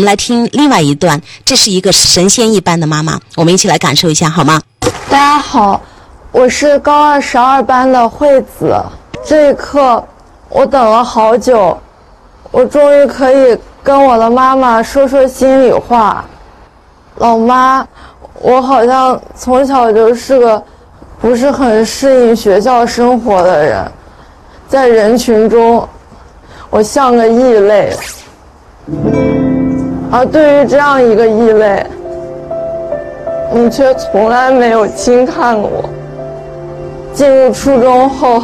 我们来听另外一段，这是一个神仙一般的妈妈，我们一起来感受一下好吗？大家好，我是高二十二班的惠子。这一刻，我等了好久，我终于可以跟我的妈妈说说心里话。老妈，我好像从小就是个不是很适应学校生活的人，在人群中，我像个异类。而对于这样一个异类，你却从来没有轻看我。进入初中后，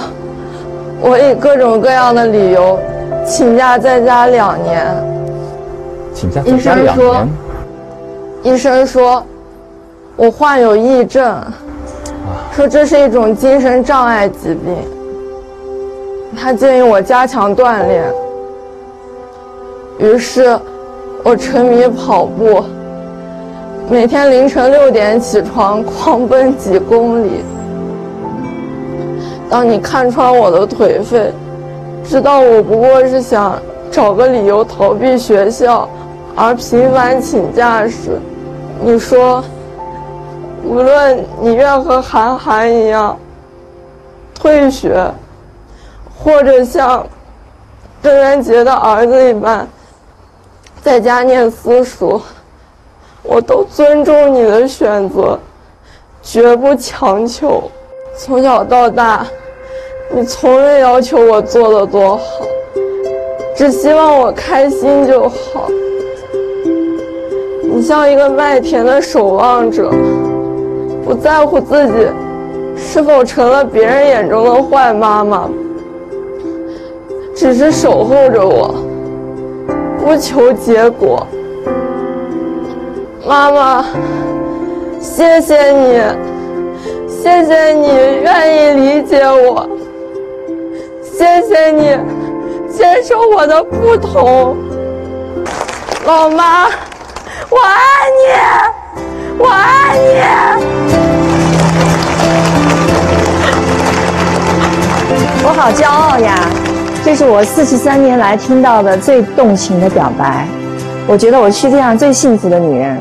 我以各种各样的理由请假在家两年。请假医生说，医生说我患有癔症，说这是一种精神障碍疾病。他建议我加强锻炼。于是。我沉迷跑步，每天凌晨六点起床，狂奔几公里。当你看穿我的颓废，知道我不过是想找个理由逃避学校，而频繁请假时，你说，无论你愿和韩寒一样退学，或者像郑渊洁的儿子一般。在家念私塾，我都尊重你的选择，绝不强求。从小到大，你从未要求我做的多好，只希望我开心就好。你像一个麦田的守望者，不在乎自己是否成了别人眼中的坏妈妈，只是守候着我。不求结果，妈妈，谢谢你，谢谢你愿意理解我，谢谢你接受我的不同，老妈，我爱你，我爱你，我好骄傲呀！这是我四十三年来听到的最动情的表白，我觉得我世界上最幸福的女人。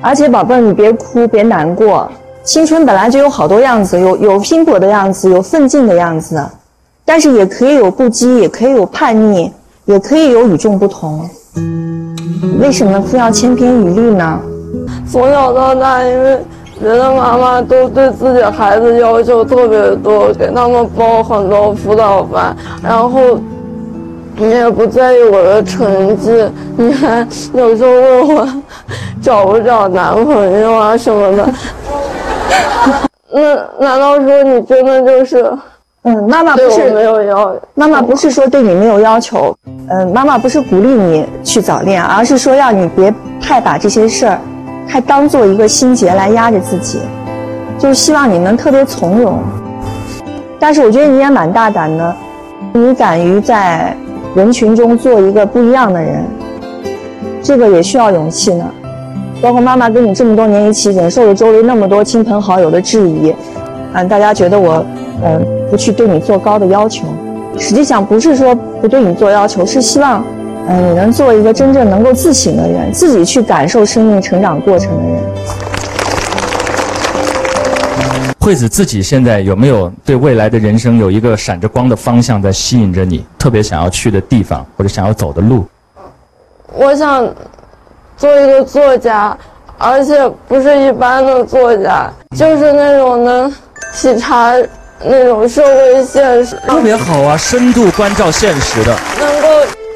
而且宝贝儿，你别哭，别难过。青春本来就有好多样子，有有拼搏的样子，有奋进的样子，但是也可以有不羁，也可以有叛逆，也可以有与众不同。为什么非要千篇一律呢？从小到大，因为。别的妈妈都对自己孩子要求特别多，给他们报很多辅导班，然后你也不在意我的成绩，你还有时候问我找不找男朋友啊什么的。那难道说你真的就是？嗯，妈妈不是没有要，妈妈不是说对你没有要求，嗯，妈妈不是鼓励你去早恋，而是说让你别太把这些事儿。还当做一个心结来压着自己，就是希望你能特别从容。但是我觉得你也蛮大胆的，你敢于在人群中做一个不一样的人，这个也需要勇气呢。包括妈妈跟你这么多年一起，忍受了周围那么多亲朋好友的质疑，嗯，大家觉得我，嗯，不去对你做高的要求，实际上不是说不对你做要求，是希望。嗯，你能做一个真正能够自省的人，自己去感受生命成长过程的人。惠子自己现在有没有对未来的人生有一个闪着光的方向在吸引着你？特别想要去的地方或者想要走的路？我想做一个作家，而且不是一般的作家，就是那种能体察那种社会现实。特别好啊，深度关照现实的。能够。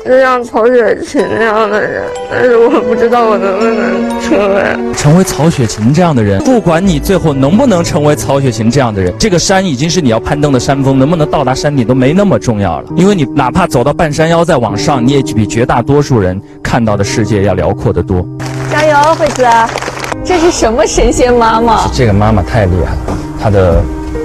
就像曹雪芹那样的人，但是我不知道我能不能成为成为曹雪芹这样的人。不管你最后能不能成为曹雪芹这样的人，这个山已经是你要攀登的山峰，能不能到达山顶都没那么重要了。因为你哪怕走到半山腰再往上，你也比绝大多数人看到的世界要辽阔得多。加油，惠子！这是什么神仙妈妈？这个妈妈太厉害了，她的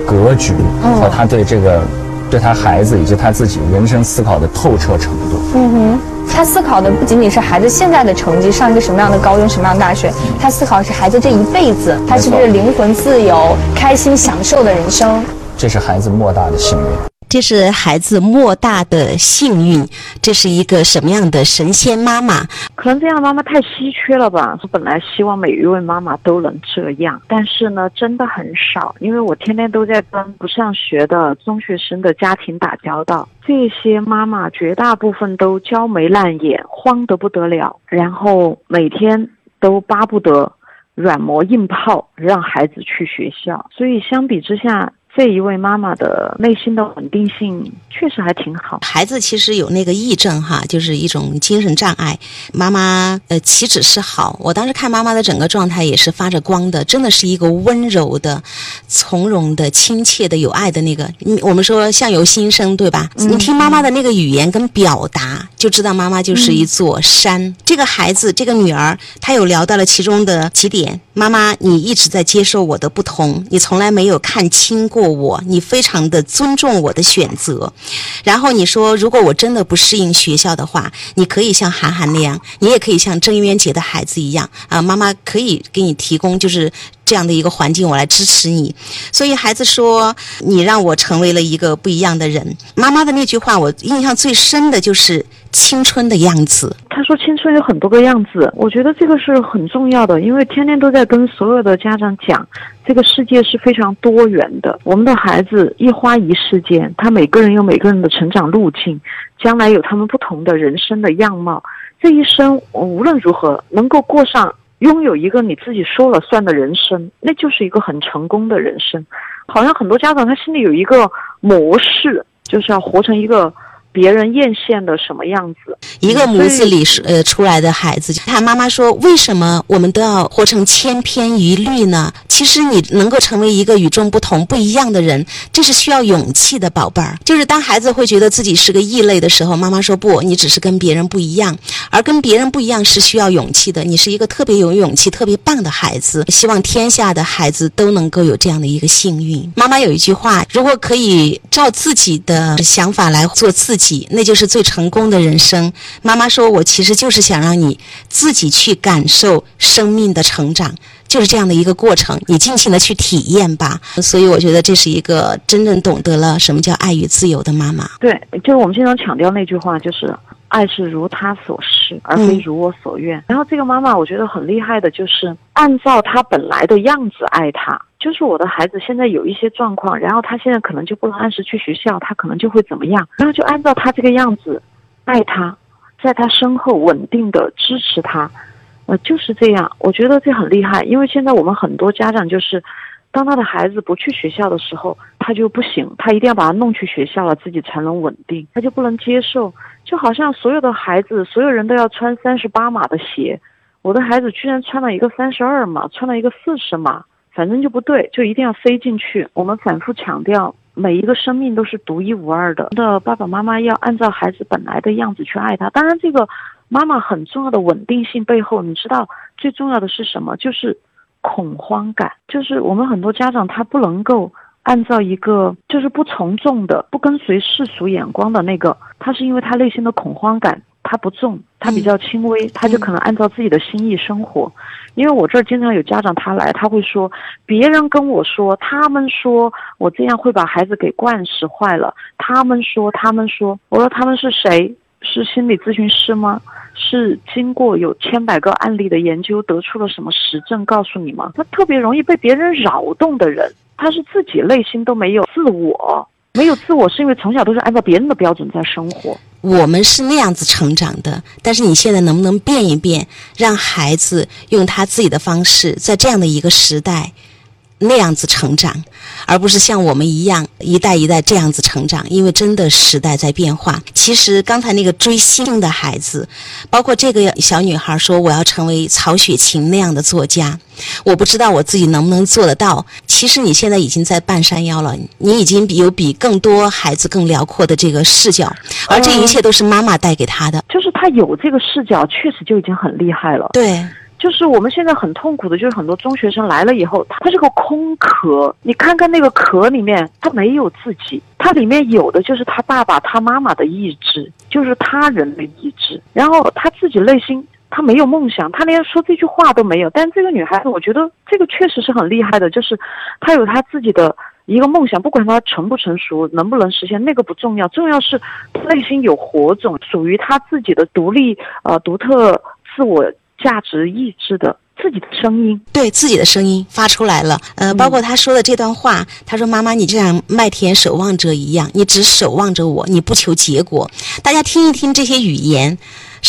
格局和她对这个。对他孩子以及他自己人生思考的透彻程度。嗯哼，他思考的不仅仅是孩子现在的成绩，上一个什么样的高中、什么样的大学，他思考的是孩子这一辈子，他是不是灵魂自由、开心享受的人生？这是孩子莫大的幸运。这是孩子莫大的幸运，这是一个什么样的神仙妈妈？可能这样的妈妈太稀缺了吧？我本来希望每一位妈妈都能这样，但是呢，真的很少。因为我天天都在跟不上学的中学生的家庭打交道，这些妈妈绝大部分都焦眉烂眼，慌得不得了，然后每天都巴不得软磨硬泡让孩子去学校。所以相比之下，这一位妈妈的内心的稳定性确实还挺好。孩子其实有那个癔症哈，就是一种精神障碍。妈妈呃岂止是好，我当时看妈妈的整个状态也是发着光的，真的是一个温柔的、从容的、亲切的、有爱的那个。嗯我们说相由心生，对吧？你听妈妈的那个语言跟表达，就知道妈妈就是一座山。这个孩子，这个女儿，她有聊到了其中的几点。妈妈，你一直在接受我的不同，你从来没有看清过我，你非常的尊重我的选择。然后你说，如果我真的不适应学校的话，你可以像涵涵那样，你也可以像郑渊洁的孩子一样啊，妈妈可以给你提供就是这样的一个环境，我来支持你。所以孩子说，你让我成为了一个不一样的人。妈妈的那句话，我印象最深的就是青春的样子。他说青春有很多个样子，我觉得这个是很重要的，因为天天都在跟所有的家长讲，这个世界是非常多元的。我们的孩子一花一世界，他每个人有每个人的成长路径，将来有他们不同的人生的样貌。这一生无论如何能够过上拥有一个你自己说了算的人生，那就是一个很成功的人生。好像很多家长他心里有一个模式，就是要活成一个。别人艳羡的什么样子？一个模子里呃出来的孩子，他妈妈说：“为什么我们都要活成千篇一律呢？”其实你能够成为一个与众不同、不一样的人，这是需要勇气的，宝贝儿。就是当孩子会觉得自己是个异类的时候，妈妈说：“不，你只是跟别人不一样，而跟别人不一样是需要勇气的。你是一个特别有勇气、特别棒的孩子。希望天下的孩子都能够有这样的一个幸运。”妈妈有一句话：“如果可以照自己的想法来做自己。”那就是最成功的人生。妈妈说：“我其实就是想让你自己去感受生命的成长，就是这样的一个过程，你尽情的去体验吧。”所以我觉得这是一个真正懂得了什么叫爱与自由的妈妈。对，就是我们经常强调那句话，就是爱是如他所示，而非如我所愿。然后这个妈妈，我觉得很厉害的，就是按照她本来的样子爱他。就是我的孩子现在有一些状况，然后他现在可能就不能按时去学校，他可能就会怎么样，然后就按照他这个样子爱他，在他身后稳定的支持他，呃，就是这样。我觉得这很厉害，因为现在我们很多家长就是，当他的孩子不去学校的时候，他就不行，他一定要把他弄去学校了，自己才能稳定，他就不能接受，就好像所有的孩子，所有人都要穿三十八码的鞋，我的孩子居然穿了一个三十二码，穿了一个四十码。反正就不对，就一定要塞进去。我们反复强调，每一个生命都是独一无二的。的爸爸妈妈要按照孩子本来的样子去爱他。当然，这个妈妈很重要的稳定性背后，你知道最重要的是什么？就是恐慌感。就是我们很多家长他不能够按照一个就是不从众的、不跟随世俗眼光的那个，他是因为他内心的恐慌感。他不重，他比较轻微，他就可能按照自己的心意生活。因为我这儿经常有家长他来，他会说，别人跟我说，他们说我这样会把孩子给惯使坏了。他们说，他们说，我说他们是谁？是心理咨询师吗？是经过有千百个案例的研究得出了什么实证告诉你吗？他特别容易被别人扰动的人，他是自己内心都没有自我。没有自我，是因为从小都是按照别人的标准在生活。我们是那样子成长的，但是你现在能不能变一变，让孩子用他自己的方式，在这样的一个时代，那样子成长，而不是像我们一样一代一代这样子成长？因为真的时代在变化。其实刚才那个追星的孩子，包括这个小女孩说我要成为曹雪芹那样的作家。我不知道我自己能不能做得到。其实你现在已经在半山腰了，你已经有比更多孩子更辽阔的这个视角，而这一切都是妈妈带给他的。就是他有这个视角，确实就已经很厉害了。对，就是我们现在很痛苦的，就是很多中学生来了以后，他是个空壳。你看看那个壳里面，他没有自己，他里面有的就是他爸爸、他妈妈的意志，就是他人的意志，然后他自己内心。她没有梦想，她连说这句话都没有。但这个女孩子，我觉得这个确实是很厉害的，就是她有她自己的一个梦想，不管他成不成熟，能不能实现，那个不重要，重要是内心有火种，属于他自己的独立、呃独特、自我价值意志的自己的声音。对自己的声音发出来了，呃，包括他说的这段话，他说：“妈妈，你就像麦田守望者一样，你只守望着我，你不求结果。”大家听一听这些语言。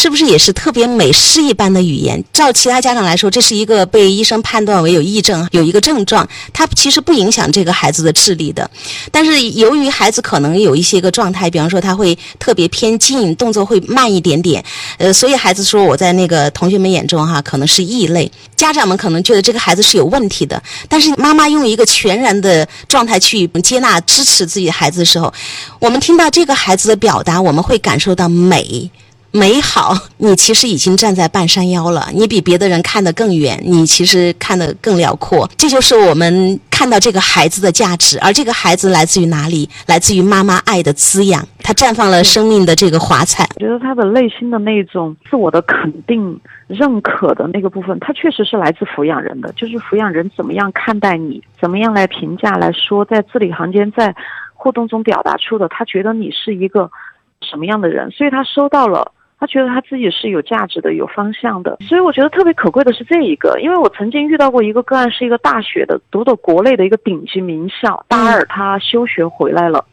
是不是也是特别美诗一般的语言？照其他家长来说，这是一个被医生判断为有癔症、有一个症状，它其实不影响这个孩子的智力的。但是由于孩子可能有一些个状态，比方说他会特别偏静，动作会慢一点点，呃，所以孩子说我在那个同学们眼中哈，可能是异类。家长们可能觉得这个孩子是有问题的，但是妈妈用一个全然的状态去接纳、支持自己的孩子的时候，我们听到这个孩子的表达，我们会感受到美。美好，你其实已经站在半山腰了，你比别的人看得更远，你其实看得更辽阔。这就是我们看到这个孩子的价值，而这个孩子来自于哪里？来自于妈妈爱的滋养，他绽放了生命的这个华彩。我觉得他的内心的那种自我的肯定、认可的那个部分，他确实是来自抚养人的，就是抚养人怎么样看待你，怎么样来评价、来说，在字里行间、在互动中表达出的，他觉得你是一个什么样的人，所以他收到了。他觉得他自己是有价值的、有方向的，所以我觉得特别可贵的是这一个。因为我曾经遇到过一个个案，是一个大学的，读的国内的一个顶级名校，大二他休学回来了，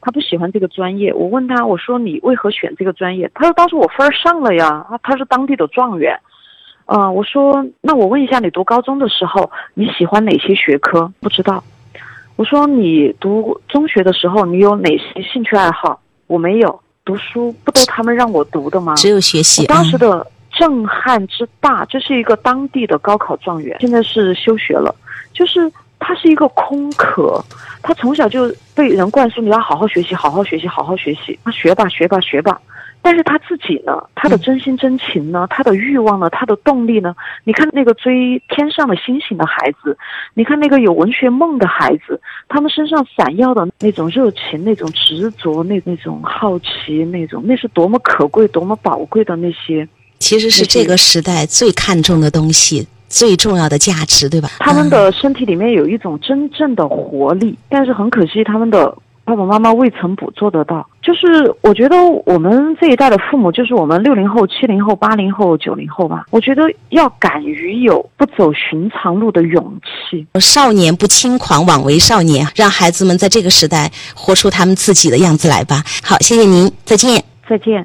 他不喜欢这个专业。我问他，我说你为何选这个专业？他说当时我分儿上了呀，他他是当地的状元。嗯，我说那我问一下，你读高中的时候你喜欢哪些学科？不知道。我说你读中学的时候你有哪些兴趣爱好？我没有。读书不都他们让我读的吗？只有学习。我当时的震撼之大，这是一个当地的高考状元，现在是休学了。就是他是一个空壳，他从小就被人灌输你要好好学习，好好学习，好好学习。他学吧，学吧，学吧。但是他自己呢？他的真心真情呢？他的欲望呢？他的动力呢？你看那个追天上的星星的孩子，你看那个有文学梦的孩子，他们身上闪耀的那种热情、那种执着、那那种好奇、那种那是多么可贵、多么宝贵的那些，其实是这个时代最看重的东西、最重要的价值，对吧？他们的身体里面有一种真正的活力，但是很可惜，他们的。爸爸妈妈未曾捕捉得到，就是我觉得我们这一代的父母，就是我们六零后、七零后、八零后、九零后吧。我觉得要敢于有不走寻常路的勇气。少年不轻狂枉为少年，让孩子们在这个时代活出他们自己的样子来吧。好，谢谢您，再见，再见。